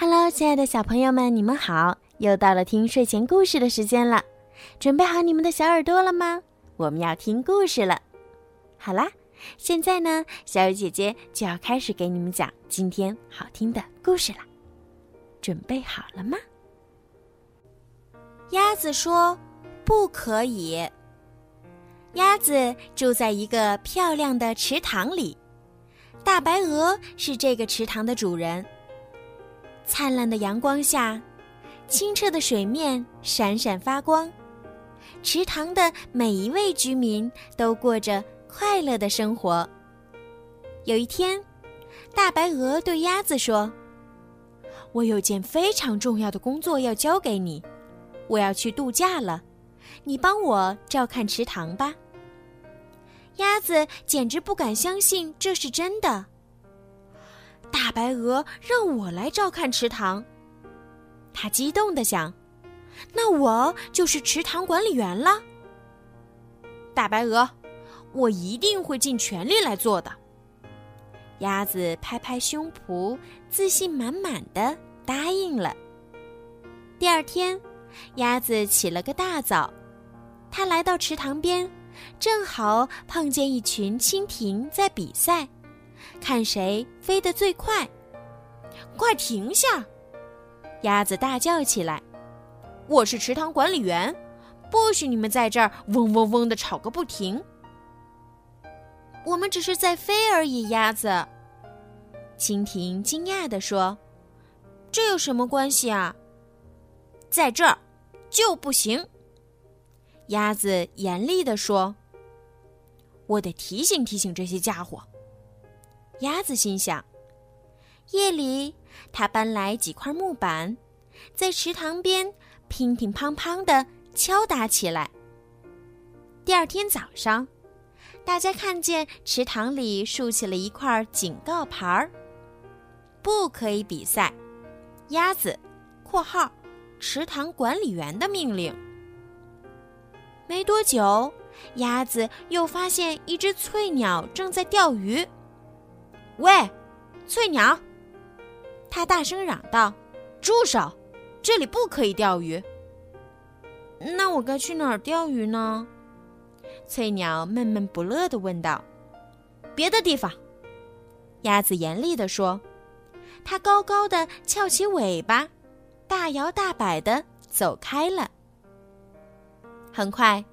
Hello，亲爱的小朋友们，你们好！又到了听睡前故事的时间了，准备好你们的小耳朵了吗？我们要听故事了。好啦，现在呢，小雨姐姐就要开始给你们讲今天好听的故事了。准备好了吗？鸭子说：“不可以。”鸭子住在一个漂亮的池塘里，大白鹅是这个池塘的主人。灿烂的阳光下，清澈的水面闪闪发光，池塘的每一位居民都过着快乐的生活。有一天，大白鹅对鸭子说：“我有件非常重要的工作要交给你，我要去度假了，你帮我照看池塘吧。”鸭子简直不敢相信这是真的。大白鹅让我来照看池塘，他激动的想：“那我就是池塘管理员了。”大白鹅，我一定会尽全力来做的。鸭子拍拍胸脯，自信满满的答应了。第二天，鸭子起了个大早，它来到池塘边，正好碰见一群蜻蜓在比赛。看谁飞得最快！快停下！鸭子大叫起来：“我是池塘管理员，不许你们在这儿嗡嗡嗡的吵个不停。”我们只是在飞而已，鸭子。蜻蜓惊讶地说：“这有什么关系啊？”在这儿就不行。鸭子严厉地说：“我得提醒提醒这些家伙。”鸭子心想：夜里，他搬来几块木板，在池塘边乒乒乓乓的敲打起来。第二天早上，大家看见池塘里竖起了一块警告牌儿：“不可以比赛。”鸭子（括号池塘管理员的命令）。没多久，鸭子又发现一只翠鸟正在钓鱼。喂，翠鸟！他大声嚷道：“住手！这里不可以钓鱼。”那我该去哪儿钓鱼呢？翠鸟闷闷不乐地问道。“别的地方。”鸭子严厉地说。它高高的翘起尾巴，大摇大摆地走开了。很快。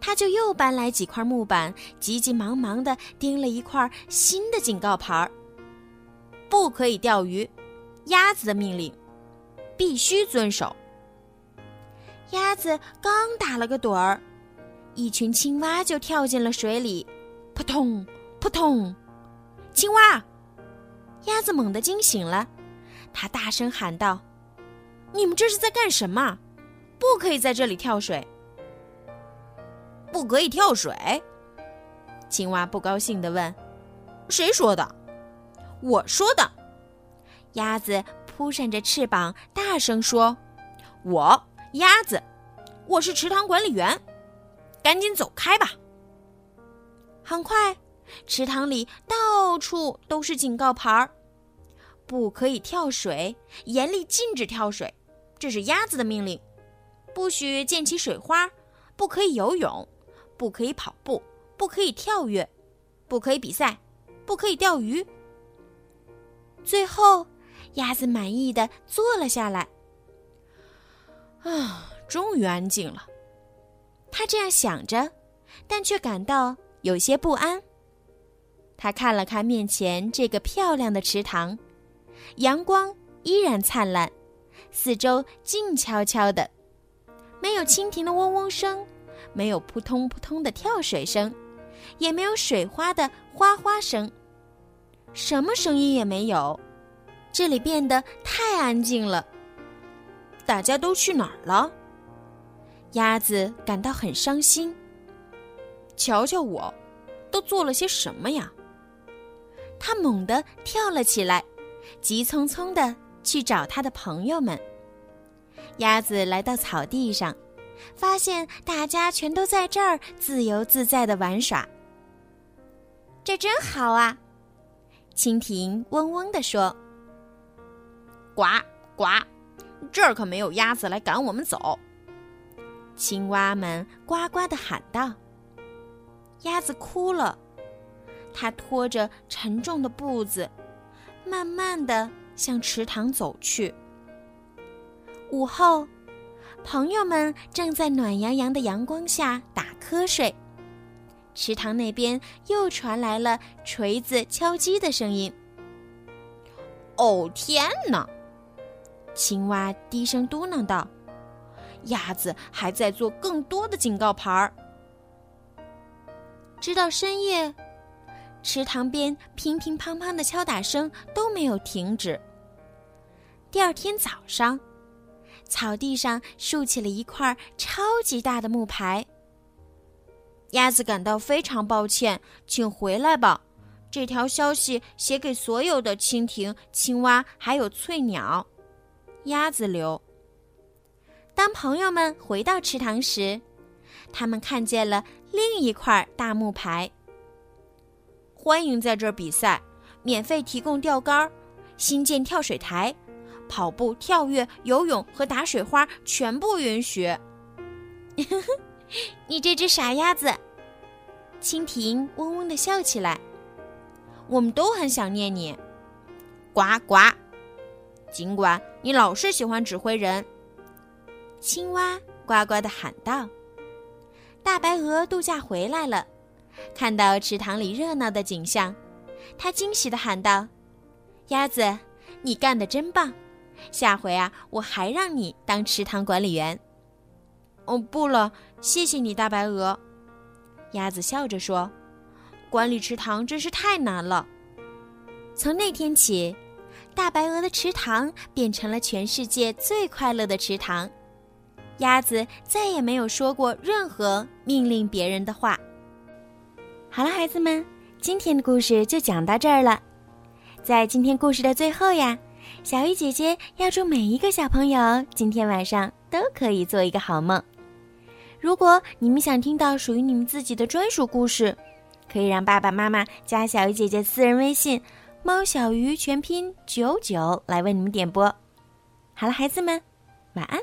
他就又搬来几块木板，急急忙忙地钉了一块新的警告牌儿：“不可以钓鱼，鸭子的命令，必须遵守。”鸭子刚打了个盹儿，一群青蛙就跳进了水里，扑通扑通。青蛙，鸭子猛地惊醒了，它大声喊道：“你们这是在干什么？不可以在这里跳水！”不可以跳水，青蛙不高兴地问：“谁说的？”“我说的。”鸭子扑扇着翅膀，大声说：“我鸭子，我是池塘管理员，赶紧走开吧！”很快，池塘里到处都是警告牌儿：“不可以跳水，严厉禁止跳水，这是鸭子的命令；不许溅起水花，不可以游泳。”不可以跑步，不可以跳跃，不可以比赛，不可以钓鱼。最后，鸭子满意的坐了下来。啊，终于安静了。他这样想着，但却感到有些不安。他看了看面前这个漂亮的池塘，阳光依然灿烂，四周静悄悄的，没有蜻蜓的嗡嗡声。没有扑通扑通的跳水声，也没有水花的哗哗声，什么声音也没有。这里变得太安静了。大家都去哪儿了？鸭子感到很伤心。瞧瞧我，都做了些什么呀？它猛地跳了起来，急匆匆的去找它的朋友们。鸭子来到草地上。发现大家全都在这儿自由自在的玩耍，这真好啊！蜻蜓嗡嗡地说：“呱呱，这儿可没有鸭子来赶我们走。青蛙们呱呱地喊道。鸭子哭了，它拖着沉重的步子，慢慢地向池塘走去。午后，朋友们正在暖洋洋的阳光下打瞌睡，池塘那边又传来了锤子敲击的声音。哦天哪！青蛙低声嘟囔道：“鸭子还在做更多的警告牌儿。”直到深夜，池塘边乒乒乓乓的敲打声都没有停止。第二天早上，草地上竖起了一块超级大的木牌。鸭子感到非常抱歉，请回来吧。这条消息写给所有的蜻蜓、青蛙还有翠鸟。鸭子留。当朋友们回到池塘时，他们看见了另一块大木牌。欢迎在这儿比赛，免费提供钓竿，新建跳水台，跑步、跳跃、游泳和打水花全部允许。你这只傻鸭子！蜻蜓嗡嗡的笑起来。我们都很想念你，呱呱。尽管你老是喜欢指挥人，青蛙呱呱的喊道。大白鹅度假回来了，看到池塘里热闹的景象，它惊喜的喊道：“鸭子，你干的真棒！下回啊，我还让你当池塘管理员。”哦，不了，谢谢你，大白鹅。鸭子笑着说。管理池塘真是太难了。从那天起，大白鹅的池塘变成了全世界最快乐的池塘。鸭子再也没有说过任何命令别人的话。好了，孩子们，今天的故事就讲到这儿了。在今天故事的最后呀，小鱼姐姐要祝每一个小朋友今天晚上都可以做一个好梦。如果你们想听到属于你们自己的专属故事，可以让爸爸妈妈加小鱼姐姐私人微信“猫小鱼”全拼九九来为你们点播。好了，孩子们，晚安。